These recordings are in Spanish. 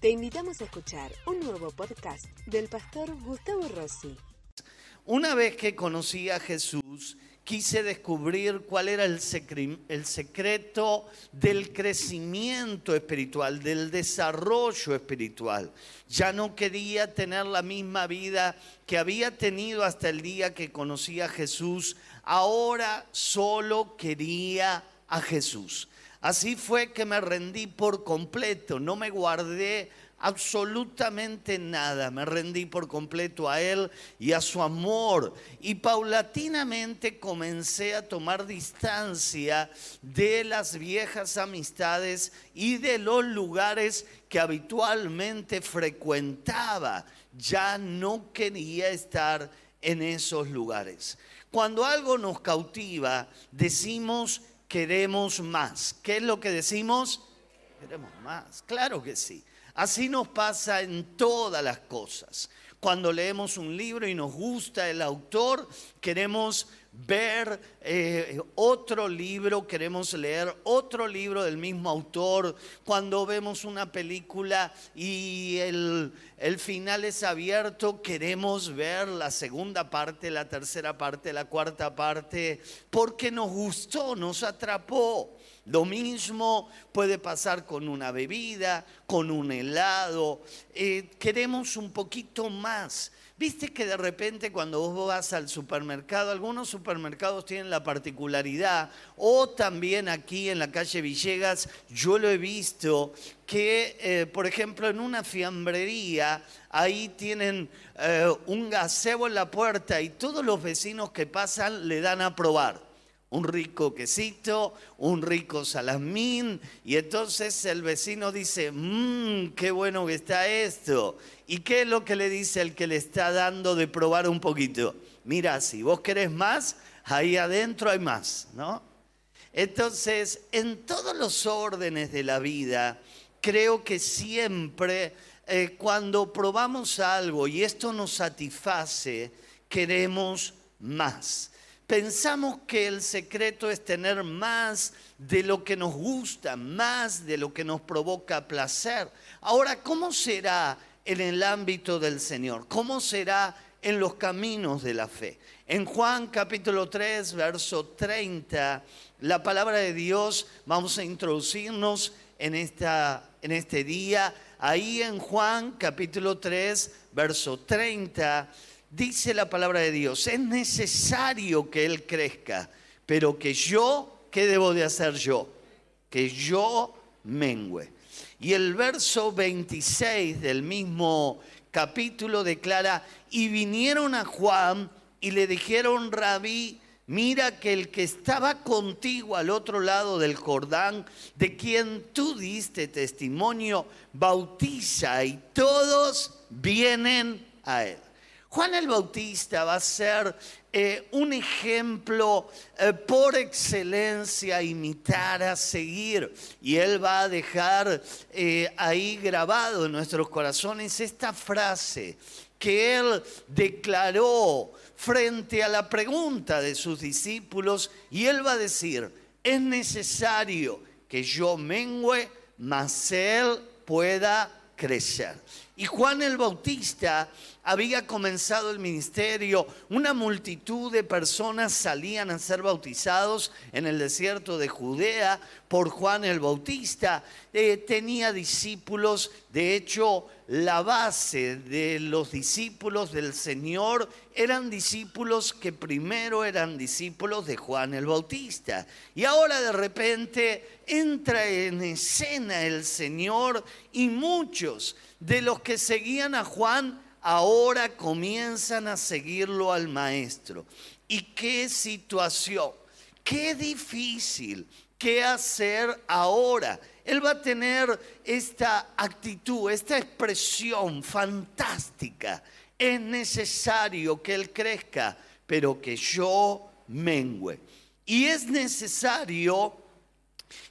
Te invitamos a escuchar un nuevo podcast del pastor Gustavo Rossi. Una vez que conocí a Jesús, quise descubrir cuál era el, secreto del crecimiento espiritual, del desarrollo espiritual. Ya no quería tener la misma vida que había tenido hasta el día que conocí a Jesús. Ahora solo quería a Jesús. Así fue que me rendí por completo, no me guardé absolutamente nada, me rendí por completo a Él y a su amor y paulatinamente comencé a tomar distancia de las viejas amistades y de los lugares que habitualmente frecuentaba. Ya no quería estar en esos lugares. Cuando algo nos cautiva, decimos queremos más. ¿Qué es lo que decimos? Queremos más, claro que sí. Así nos pasa en todas las cosas. Cuando leemos un libro y nos gusta el autor, queremos ver eh, otro libro, queremos leer otro libro del mismo autor. Cuando vemos una película y el, el final es abierto, queremos ver la segunda parte, la tercera parte, la cuarta parte, porque nos gustó, nos atrapó. Lo mismo puede pasar con una bebida, con un helado. Eh, queremos un poquito más. Viste que de repente cuando vos vas al supermercado, algunos supermercados tienen la particularidad, o también aquí en la calle Villegas, yo lo he visto, que eh, por ejemplo en una fiambrería, ahí tienen eh, un gazebo en la puerta y todos los vecinos que pasan le dan a probar un rico quesito, un rico salamín, y entonces el vecino dice, mmm, qué bueno que está esto. ¿Y qué es lo que le dice el que le está dando de probar un poquito? Mira, si vos querés más, ahí adentro hay más, ¿no? Entonces, en todos los órdenes de la vida, creo que siempre eh, cuando probamos algo y esto nos satisface, queremos más. Pensamos que el secreto es tener más de lo que nos gusta, más de lo que nos provoca placer. Ahora, ¿cómo será en el ámbito del Señor? ¿Cómo será en los caminos de la fe? En Juan capítulo 3, verso 30, la palabra de Dios, vamos a introducirnos en, esta, en este día. Ahí en Juan capítulo 3, verso 30 dice la palabra de Dios, es necesario que Él crezca, pero que yo, ¿qué debo de hacer yo? Que yo mengüe. Y el verso 26 del mismo capítulo declara, y vinieron a Juan y le dijeron, rabí, mira que el que estaba contigo al otro lado del Jordán, de quien tú diste testimonio, bautiza y todos vienen a él. Juan el Bautista va a ser eh, un ejemplo eh, por excelencia a imitar, a seguir. Y él va a dejar eh, ahí grabado en nuestros corazones esta frase que él declaró frente a la pregunta de sus discípulos. Y él va a decir, es necesario que yo mengüe, mas él pueda crecer. Y Juan el Bautista había comenzado el ministerio, una multitud de personas salían a ser bautizados en el desierto de Judea por Juan el Bautista. Eh, tenía discípulos, de hecho la base de los discípulos del Señor eran discípulos que primero eran discípulos de Juan el Bautista. Y ahora de repente entra en escena el Señor y muchos de los que seguían a Juan ahora comienzan a seguirlo al maestro. ¿Y qué situación? Qué difícil. ¿Qué hacer ahora? Él va a tener esta actitud, esta expresión fantástica. Es necesario que Él crezca, pero que yo mengüe. Y es necesario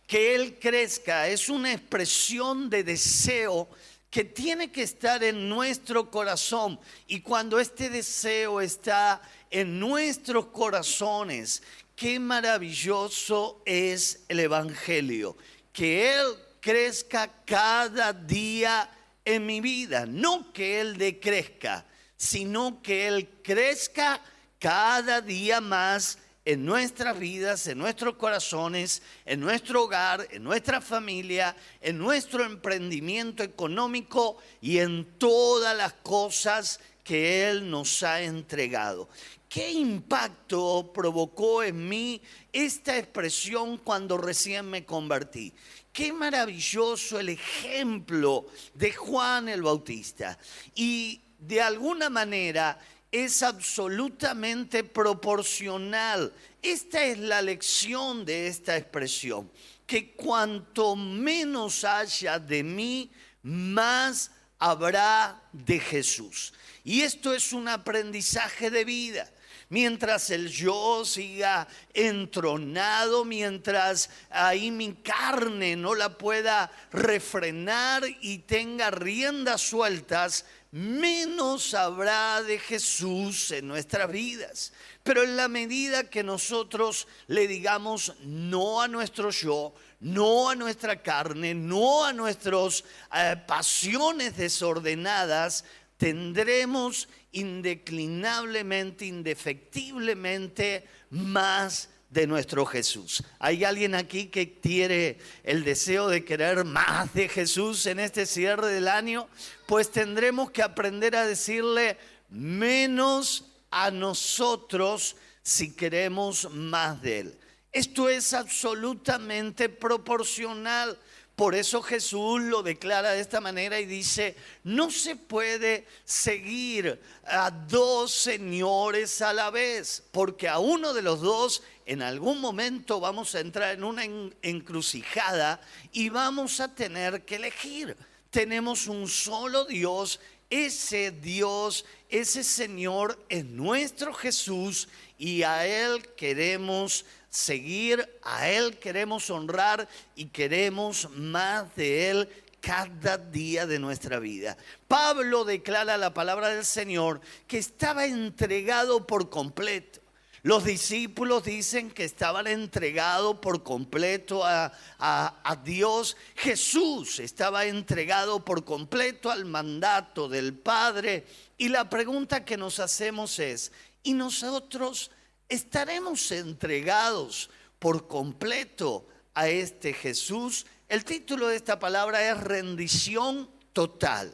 que Él crezca. Es una expresión de deseo que tiene que estar en nuestro corazón. Y cuando este deseo está en nuestros corazones, qué maravilloso es el Evangelio. Que Él crezca cada día en mi vida. No que Él decrezca, sino que Él crezca cada día más en nuestras vidas, en nuestros corazones, en nuestro hogar, en nuestra familia, en nuestro emprendimiento económico y en todas las cosas que Él nos ha entregado. ¿Qué impacto provocó en mí esta expresión cuando recién me convertí? Qué maravilloso el ejemplo de Juan el Bautista. Y de alguna manera es absolutamente proporcional. Esta es la lección de esta expresión, que cuanto menos haya de mí, más habrá de Jesús. Y esto es un aprendizaje de vida mientras el yo siga entronado, mientras ahí mi carne no la pueda refrenar y tenga riendas sueltas, menos habrá de Jesús en nuestras vidas. Pero en la medida que nosotros le digamos no a nuestro yo, no a nuestra carne, no a nuestras eh, pasiones desordenadas, tendremos indeclinablemente, indefectiblemente más de nuestro Jesús. ¿Hay alguien aquí que tiene el deseo de querer más de Jesús en este cierre del año? Pues tendremos que aprender a decirle menos a nosotros si queremos más de Él. Esto es absolutamente proporcional. Por eso Jesús lo declara de esta manera y dice, no se puede seguir a dos señores a la vez, porque a uno de los dos en algún momento vamos a entrar en una encrucijada y vamos a tener que elegir. Tenemos un solo Dios, ese Dios, ese Señor es nuestro Jesús y a Él queremos seguir, a Él queremos honrar y queremos más de Él cada día de nuestra vida. Pablo declara la palabra del Señor que estaba entregado por completo. Los discípulos dicen que estaban entregados por completo a, a, Dios. Jesús estaba entregado por completo al mandato del Padre. Y la pregunta que nos hacemos es, ¿y nosotros estaremos entregados por completo a este Jesús. El título de esta palabra es rendición total.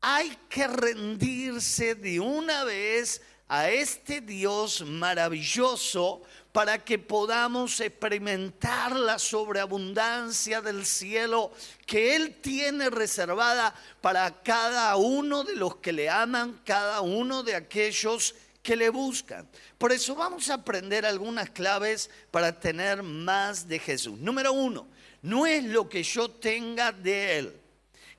Hay que rendirse de una vez a este Dios maravilloso para que podamos experimentar la sobreabundancia del cielo que Él tiene reservada para cada uno de los que le aman, cada uno de aquellos que le buscan. Por eso vamos a aprender algunas claves para tener más de Jesús. Número uno, no es lo que yo tenga de Él.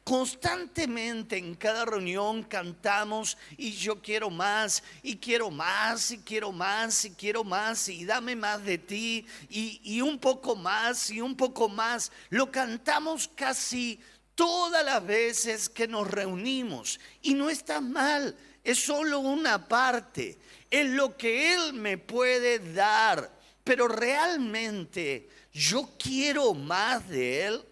Constantemente en cada reunión cantamos y yo quiero más y quiero más y quiero más y quiero más y dame más de ti y, y un poco más y un poco más. Lo cantamos casi todas las veces que nos reunimos y no está mal es solo una parte, es lo que Él me puede dar, pero realmente yo quiero más de Él.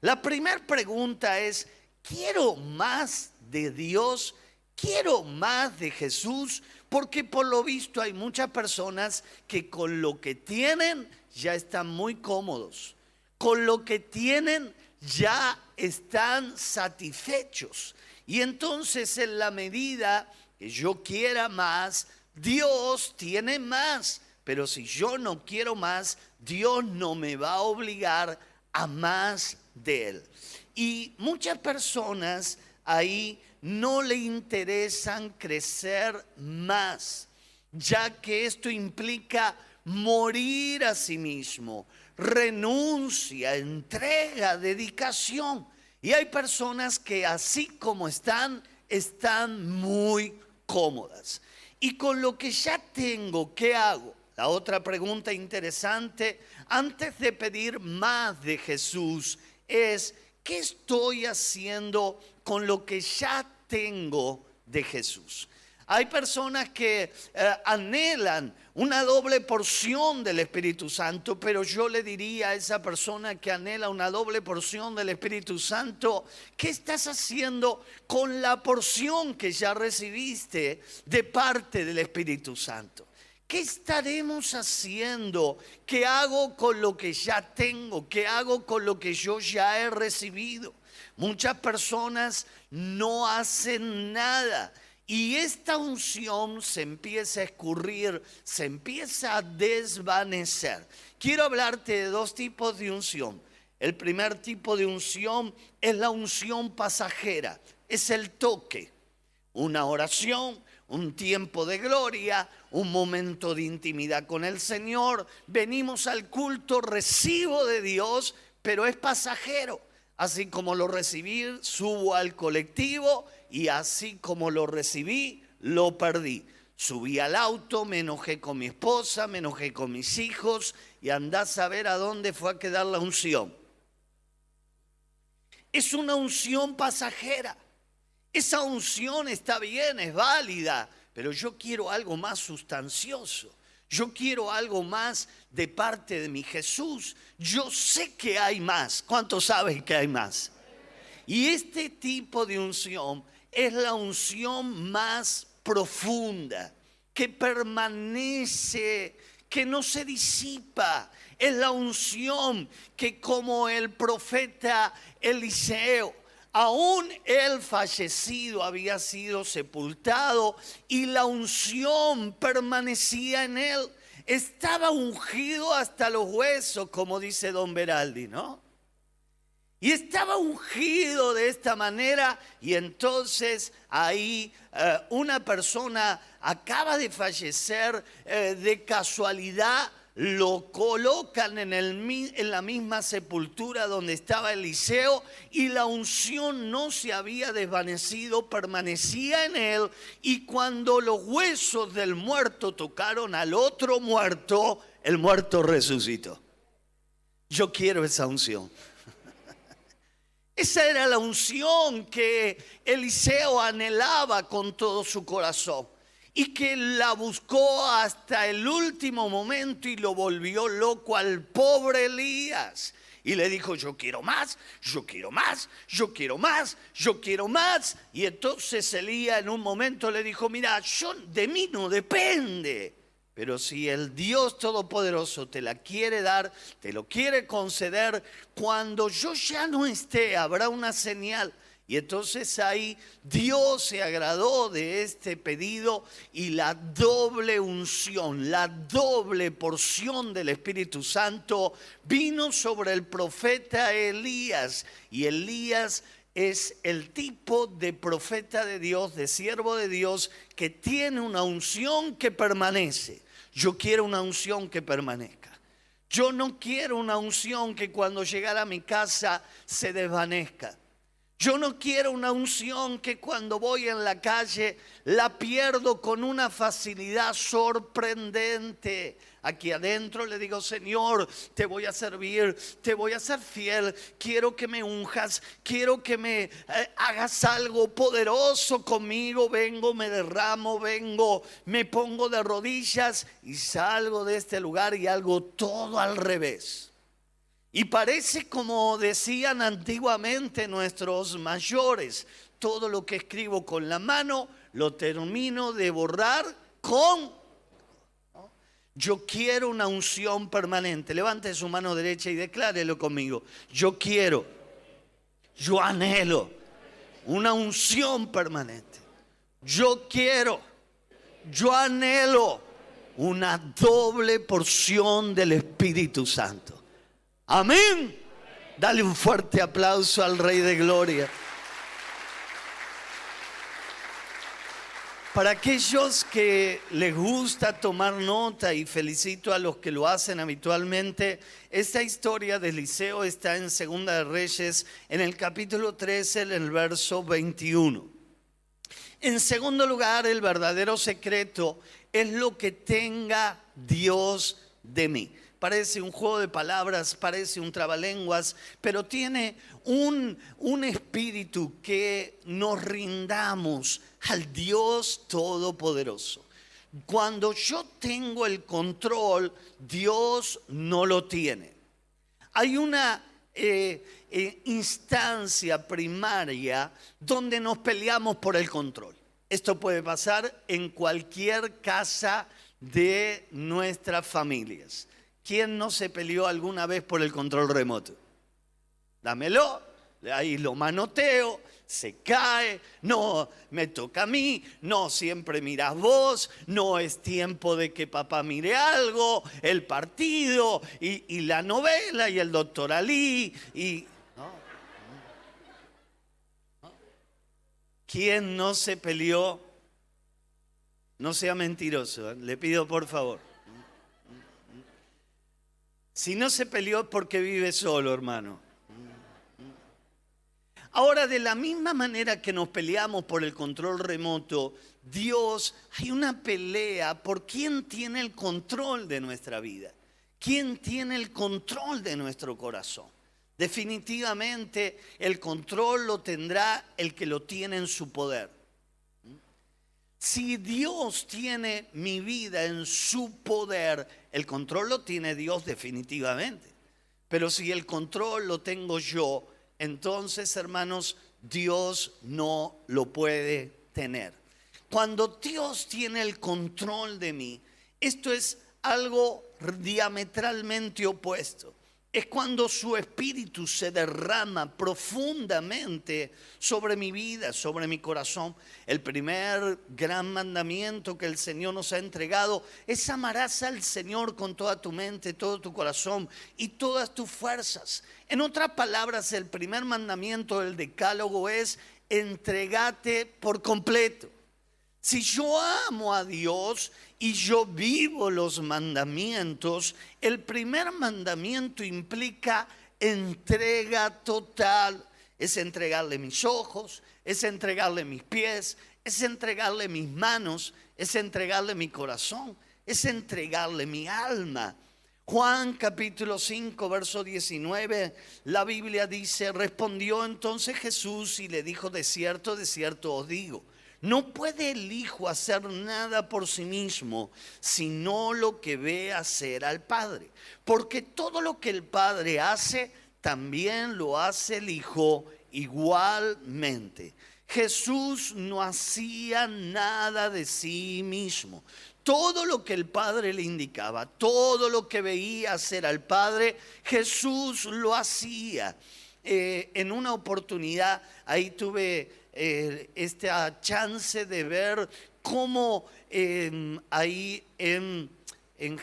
La primera pregunta es, ¿quiero más de Dios? ¿Quiero más de Jesús? Porque por lo visto hay muchas personas que con lo que tienen ya están muy cómodos. Con lo que tienen ya están satisfechos. Y entonces en la medida que yo quiera más, Dios tiene más. Pero si yo no quiero más, Dios no me va a obligar a más de Él. Y muchas personas ahí no le interesan crecer más, ya que esto implica morir a sí mismo, renuncia, entrega, dedicación. Y hay personas que así como están, están muy cómodas. Y con lo que ya tengo, ¿qué hago? La otra pregunta interesante, antes de pedir más de Jesús, es, ¿qué estoy haciendo con lo que ya tengo de Jesús? Hay personas que eh, anhelan una doble porción del Espíritu Santo, pero yo le diría a esa persona que anhela una doble porción del Espíritu Santo, ¿qué estás haciendo con la porción que ya recibiste de parte del Espíritu Santo? ¿Qué estaremos haciendo? ¿Qué hago con lo que ya tengo? ¿Qué hago con lo que yo ya he recibido? Muchas personas no hacen nada y esta unción se empieza a escurrir, se empieza a desvanecer. Quiero hablarte de dos tipos de unción. El primer tipo de unción es la unción pasajera, es el toque. Una oración, un tiempo de gloria, un momento de intimidad con el Señor. Venimos al culto, recibo de Dios, pero es pasajero. Así como lo recibí, subo al colectivo y así como lo recibí, lo perdí. Subí al auto, me enojé con mi esposa, me enojé con mis hijos y andás a ver a dónde fue a quedar la unción. Es una unción pasajera. Esa unción está bien, es válida, pero yo quiero algo más sustancioso. Yo quiero algo más de parte de mi Jesús. Yo sé que hay más. ¿Cuántos saben que hay más? Y este tipo de unción es la unción más profunda, que permanece, que no se disipa. Es la unción que como el profeta Eliseo, aún él fallecido había sido sepultado y la unción permanecía en él. Estaba ungido hasta los huesos, como dice don Beraldi, ¿no? Y estaba ungido de esta manera y entonces ahí eh, una persona acaba de fallecer eh, de casualidad, lo colocan en, el, en la misma sepultura donde estaba Eliseo y la unción no se había desvanecido, permanecía en él y cuando los huesos del muerto tocaron al otro muerto, el muerto resucitó. Yo quiero esa unción. Esa era la unción que Eliseo anhelaba con todo su corazón y que la buscó hasta el último momento y lo volvió loco al pobre Elías. Y le dijo, yo quiero más, yo quiero más, yo quiero más, yo quiero más. Y entonces Elías en un momento le dijo, mira, yo, de mí no depende. Pero si el Dios Todopoderoso te la quiere dar, te lo quiere conceder, cuando yo ya no esté, habrá una señal. Y entonces ahí Dios se agradó de este pedido y la doble unción, la doble porción del Espíritu Santo vino sobre el profeta Elías. Y Elías es el tipo de profeta de Dios, de siervo de Dios, que tiene una unción que permanece. Yo quiero una unción que permanezca. Yo no quiero una unción que cuando llegara a mi casa se desvanezca. Yo no quiero una unción que cuando voy en la calle la pierdo con una facilidad sorprendente. Aquí adentro le digo, Señor, te voy a servir, te voy a ser fiel, quiero que me unjas, quiero que me eh, hagas algo poderoso conmigo, vengo, me derramo, vengo, me pongo de rodillas y salgo de este lugar y algo todo al revés. Y parece como decían antiguamente nuestros mayores, todo lo que escribo con la mano lo termino de borrar con yo quiero una unción permanente. Levante su mano derecha y declárelo conmigo. Yo quiero, yo anhelo una unción permanente. Yo quiero, yo anhelo una doble porción del Espíritu Santo. Amén. Dale un fuerte aplauso al Rey de Gloria. Para aquellos que les gusta tomar nota y felicito a los que lo hacen habitualmente, esta historia de Eliseo está en Segunda de Reyes, en el capítulo 13, en el verso 21. En segundo lugar, el verdadero secreto es lo que tenga Dios de mí. Parece un juego de palabras, parece un trabalenguas, pero tiene un, un espíritu que nos rindamos al Dios Todopoderoso. Cuando yo tengo el control, Dios no lo tiene. Hay una eh, eh, instancia primaria donde nos peleamos por el control. Esto puede pasar en cualquier casa de nuestras familias. ¿Quién no se peleó alguna vez por el control remoto? Dámelo, ahí lo manoteo, se cae, no me toca a mí, no siempre miras vos, no es tiempo de que papá mire algo, el partido y, la novela y el doctor Ali y... ¿Quién no se peleó? No sea mentiroso, ¿eh? le pido por favor. Si no se peleó es porque vive solo, hermano. Ahora, de la misma manera que nos peleamos por el control remoto, Dios, hay una pelea por quién tiene el control de nuestra vida, quién tiene el control de nuestro corazón. Definitivamente el control lo tendrá el que lo tiene en su poder. Si Dios tiene mi vida en su poder, el control lo tiene Dios definitivamente. Pero si el control lo tengo yo, entonces, hermanos, Dios no lo puede tener. Cuando Dios tiene el control de mí, esto es algo diametralmente opuesto es cuando su espíritu se derrama profundamente sobre mi vida, sobre mi corazón. El primer gran mandamiento que el Señor nos ha entregado es amarás al Señor con toda tu mente, todo tu corazón y todas tus fuerzas. En otras palabras, el primer mandamiento del decálogo es entregate por completo. Si yo amo a Dios y yo vivo los mandamientos, el primer mandamiento implica entrega total. Es entregarle mis ojos, es entregarle mis pies, es entregarle mis manos, es entregarle mi corazón, es entregarle mi alma. Juan capítulo 5, verso 19, la Biblia dice, respondió entonces Jesús y le dijo, de cierto, de cierto os digo no puede el Hijo hacer nada por sí mismo, sino lo que ve hacer al Padre. Porque todo lo que el Padre hace, también lo hace el Hijo igualmente. Jesús no hacía nada de sí mismo. Todo lo que el Padre le indicaba, todo lo que veía hacer al Padre, Jesús lo hacía. Eh, en una oportunidad, ahí tuve eh, esta chance de ver cómo em, ahí en,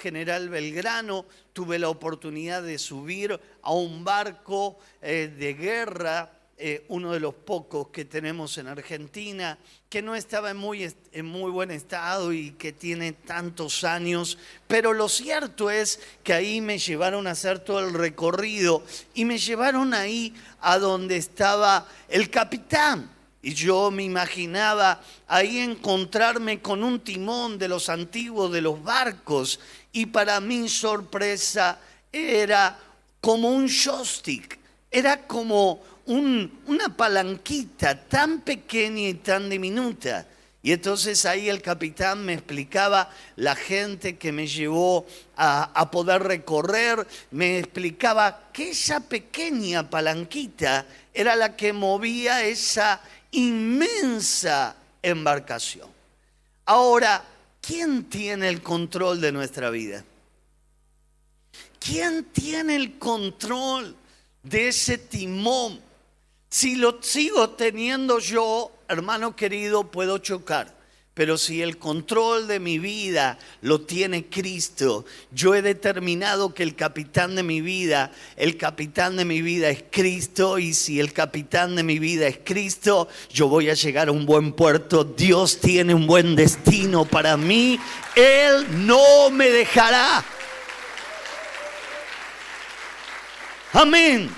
General Belgrano tuve la oportunidad de subir a un barco eh, de guerra, eh, uno de los pocos que tenemos en Argentina, que no estaba en muy, en muy buen estado y que tiene tantos años, pero lo cierto es que ahí me llevaron a hacer todo el recorrido y me llevaron ahí a donde estaba el capitán y yo me imaginaba ahí encontrarme con un timón de los antiguos de los barcos y para mi sorpresa era como un joystick, era como una palanquita tan pequeña y tan diminuta. Y entonces ahí el capitán me explicaba la gente que me llevó a, a, poder recorrer, me explicaba que esa pequeña palanquita era la que movía esa inmensa embarcación. Ahora, ¿quién tiene el control de nuestra vida? ¿Quién tiene el control de ese timón? Si lo sigo teniendo yo, hermano querido, puedo chocar. Pero si el control de mi vida lo tiene Cristo, yo he determinado que el capitán de mi vida, el capitán de mi vida es Cristo y si el capitán de mi vida es Cristo, yo voy a llegar a un buen puerto. Dios tiene un buen destino para mí. Él no me dejará. Amén.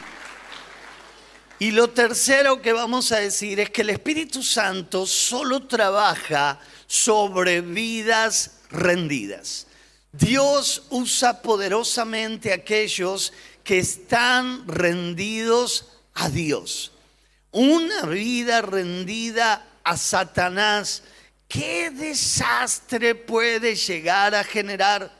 Y lo tercero que vamos a decir es que el Espíritu Santo solo trabaja sobre vidas rendidas. Dios usa poderosamente a aquellos que están rendidos a Dios. Una vida rendida a Satanás, ¿qué desastre puede llegar a generar?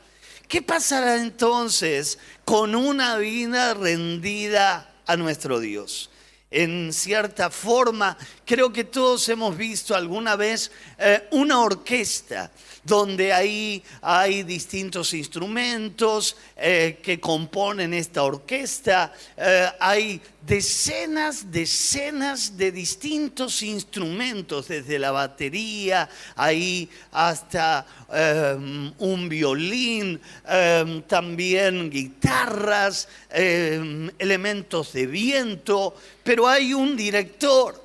¿Qué pasará entonces con una vida rendida a nuestro Dios? En cierta forma, creo que todos hemos visto alguna vez eh, una orquesta donde ahí hay distintos instrumentos eh, que componen esta orquesta. Eh, hay decenas, decenas de distintos instrumentos, desde la batería, ahí hasta un violín, también guitarras, em, elementos de viento, pero hay un director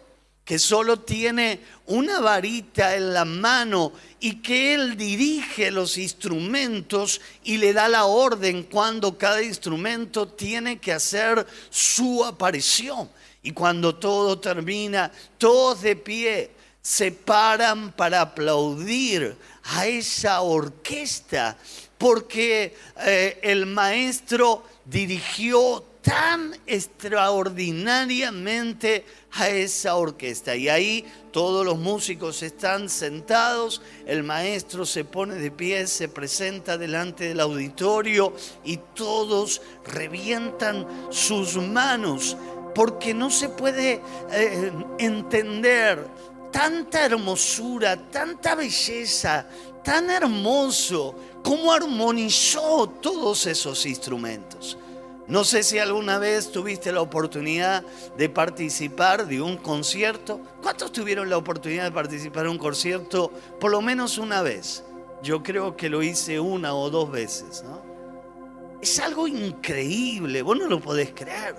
que solo tiene una varita en la mano y que él dirige los instrumentos y le da la orden cuando cada instrumento tiene que hacer su aparición. Y cuando todo termina, todos de pie se paran para aplaudir a esa orquesta porque eh, el maestro dirigió tan extraordinariamente a esa orquesta. Y ahí todos los músicos están sentados, el maestro se pone de pie, se presenta delante del auditorio y todos revientan sus manos porque no se puede eh, entender tanta hermosura, tanta belleza, tan hermoso, cómo armonizó todos esos instrumentos. No sé si alguna vez tuviste la oportunidad de participar de un concierto. ¿Cuántos tuvieron la oportunidad de participar en un concierto por lo menos una vez? Yo creo que lo hice una o dos veces. Es algo increíble, vos no lo podés creer.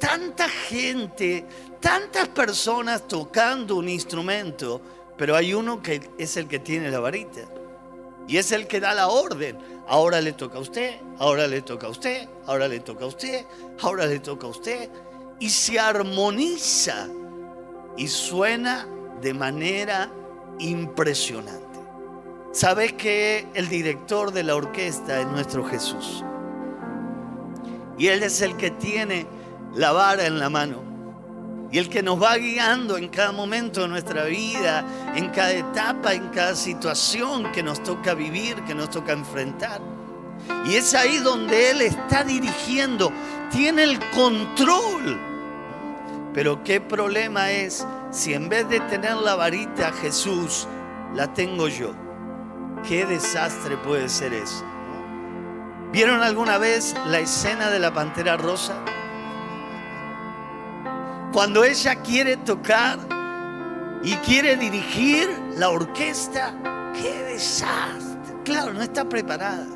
Tanta gente, tantas personas tocando un instrumento, pero hay uno que es el que tiene la varita y es el que da la orden. Ahora le toca a usted, ahora le toca a usted, ahora le toca a usted, ahora le toca a usted. Y se armoniza y suena de manera impresionante. ¿Sabes que el director de la orquesta es nuestro Jesús? Y Él es el que tiene la vara en la mano y el que nos va guiando en cada momento de nuestra vida, en cada etapa, en cada situación que nos toca vivir, que nos toca enfrentar. Y es ahí donde Él está dirigiendo, tiene el control. Pero qué problema es si en vez de tener la varita Jesús, la tengo yo. Qué desastre puede ser eso. ¿Vieron alguna vez la escena de la Pantera Rosa? Cuando ella quiere tocar y quiere dirigir la orquesta, qué desastre. Claro, no está preparada.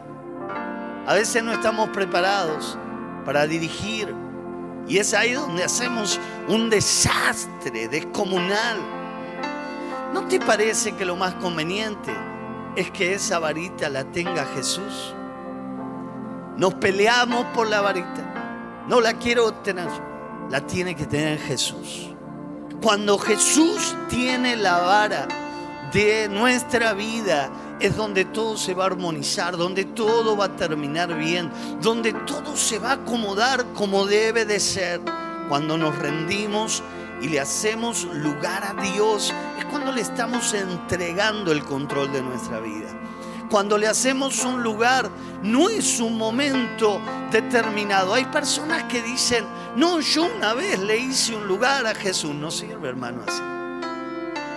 A veces no estamos preparados para dirigir y es ahí donde hacemos un desastre descomunal. ¿No te parece que lo más conveniente es que esa varita la tenga Jesús? Nos peleamos por la varita. No la quiero obtener la tiene que tener Jesús. Cuando Jesús tiene la vara de nuestra vida, es donde todo se va a armonizar, donde todo va a terminar bien, donde todo se va a acomodar como debe de ser. Cuando nos rendimos y le hacemos lugar a Dios, es cuando le estamos entregando el control de nuestra vida. Cuando le hacemos un lugar, no es un momento determinado. Hay personas que dicen, no, yo una vez le hice un lugar a Jesús. No sirve, hermano, así.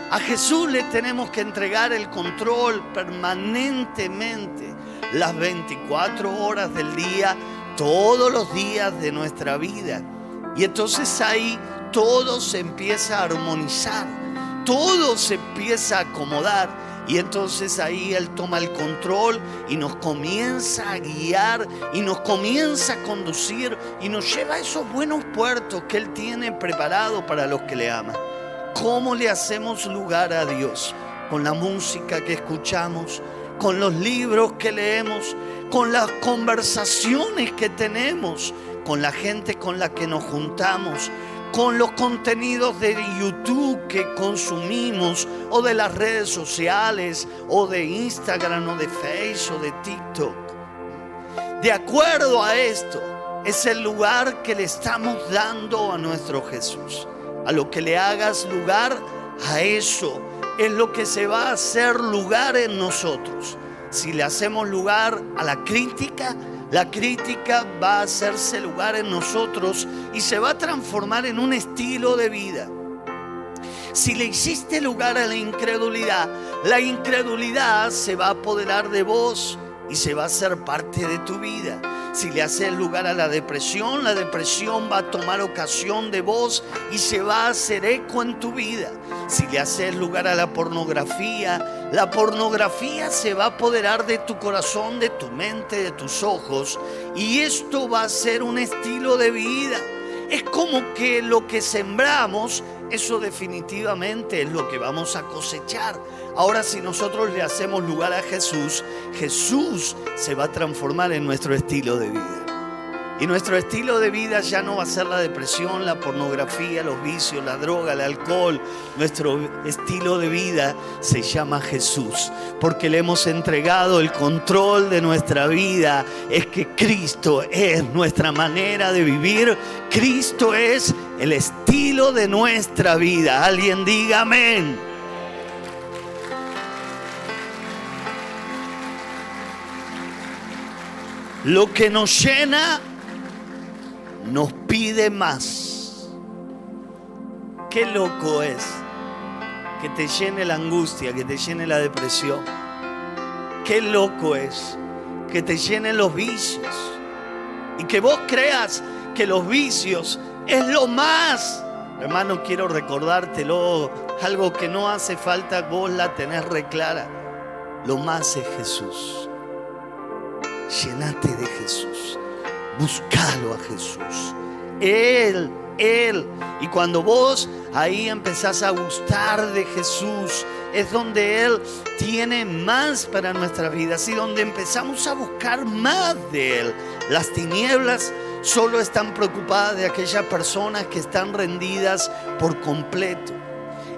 A Jesús le tenemos que entregar el control permanentemente, las 24 horas del día, todos los días de nuestra vida. Y entonces ahí todo se empieza a armonizar, todo se empieza a acomodar y entonces ahí Él toma el control y nos comienza a guiar y nos comienza a conducir y nos lleva a esos buenos puertos que Él tiene preparado para los que le aman. ¿Cómo le hacemos lugar a Dios? Con la música que escuchamos, con los libros que leemos, con las conversaciones que tenemos, con la gente con la que nos juntamos, con los contenidos de YouTube que consumimos o de las redes sociales o de Instagram o de Facebook o de TikTok. De acuerdo a esto, es el lugar que le estamos dando a nuestro Jesús. A lo que le hagas lugar, a eso es lo que se va a hacer lugar en nosotros. Si le hacemos lugar a la crítica, la crítica va a hacerse lugar en nosotros y se va a transformar en un estilo de vida. Si le hiciste lugar a la incredulidad, la incredulidad se va a apoderar de vos y se va a hacer parte de tu vida. Si le haces lugar a la depresión, la depresión va a tomar ocasión de vos y se va a hacer eco en tu vida. Si le haces lugar a la pornografía, la pornografía se va a apoderar de tu corazón, de tu mente, de tus ojos y esto va a ser un estilo de vida. Es como que lo que sembramos, eso definitivamente es lo que vamos a cosechar. Ahora si nosotros le hacemos lugar a Jesús, Jesús se va a transformar en nuestro estilo de vida. Y nuestro estilo de vida ya no va a ser la depresión, la pornografía, los vicios, la droga, el alcohol. Nuestro estilo de vida se llama Jesús, porque le hemos entregado el control de nuestra vida. Es que Cristo es nuestra manera de vivir. Cristo es el estilo de nuestra vida. Alguien diga amén. Lo que nos llena nos pide más. Qué loco es que te llene la angustia, que te llene la depresión. Qué loco es que te llenen los vicios. Y que vos creas que los vicios es lo más. Hermano, quiero recordártelo, algo que no hace falta vos la tenés reclara. Lo más es Jesús. Llenate de Jesús. Buscalo a Jesús. Él, Él. Y cuando vos ahí empezás a gustar de Jesús, es donde Él tiene más para nuestras vidas y donde empezamos a buscar más de Él. Las tinieblas solo están preocupadas de aquellas personas que están rendidas por completo.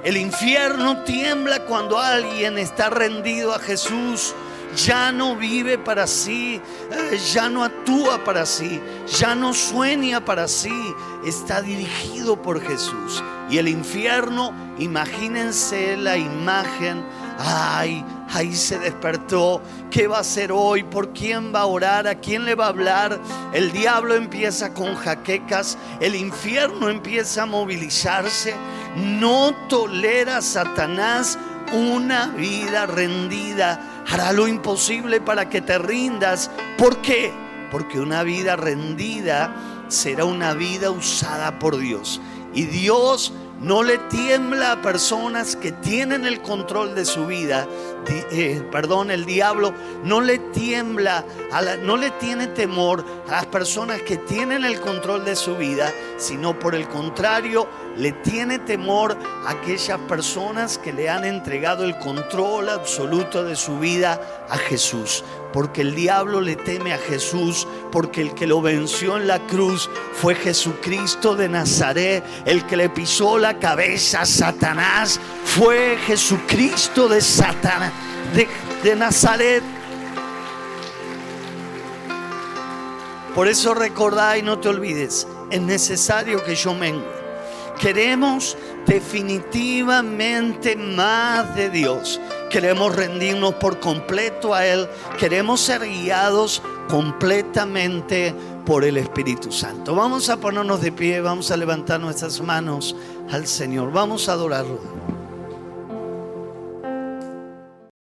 El infierno tiembla cuando alguien está rendido a Jesús ya no vive para sí, eh, ya no actúa para sí, ya no sueña para sí, está dirigido por Jesús. Y el infierno, imagínense la imagen, ay, ahí se despertó, ¿qué va a hacer hoy? ¿Por quién va a orar? ¿A quién le va a hablar? El diablo empieza con jaquecas, el infierno empieza a movilizarse, no tolera Satanás una vida rendida hará lo imposible para que te rindas. ¿Por qué? Porque una vida rendida será una vida usada por Dios. Y Dios no le tiembla a personas que tienen el control de su vida. Eh, perdón, el diablo no le tiembla, a no le tiene temor a las personas que tienen el control de su vida, sino por el contrario, le tiene temor a aquellas personas que le han entregado el control absoluto de su vida a Jesús. Porque el diablo le teme a Jesús, porque el que lo venció en la cruz fue Jesucristo de Nazaret, el que le pisó la cabeza a Satanás fue Jesucristo de Satanás, de, Nazaret. Por eso recordá y no te olvides, es necesario que yo mengue Queremos definitivamente más de Dios. Queremos rendirnos por completo a Él. Queremos ser guiados completamente por el Espíritu Santo. Vamos a ponernos de pie, vamos a levantar nuestras manos al Señor. Vamos a adorarlo.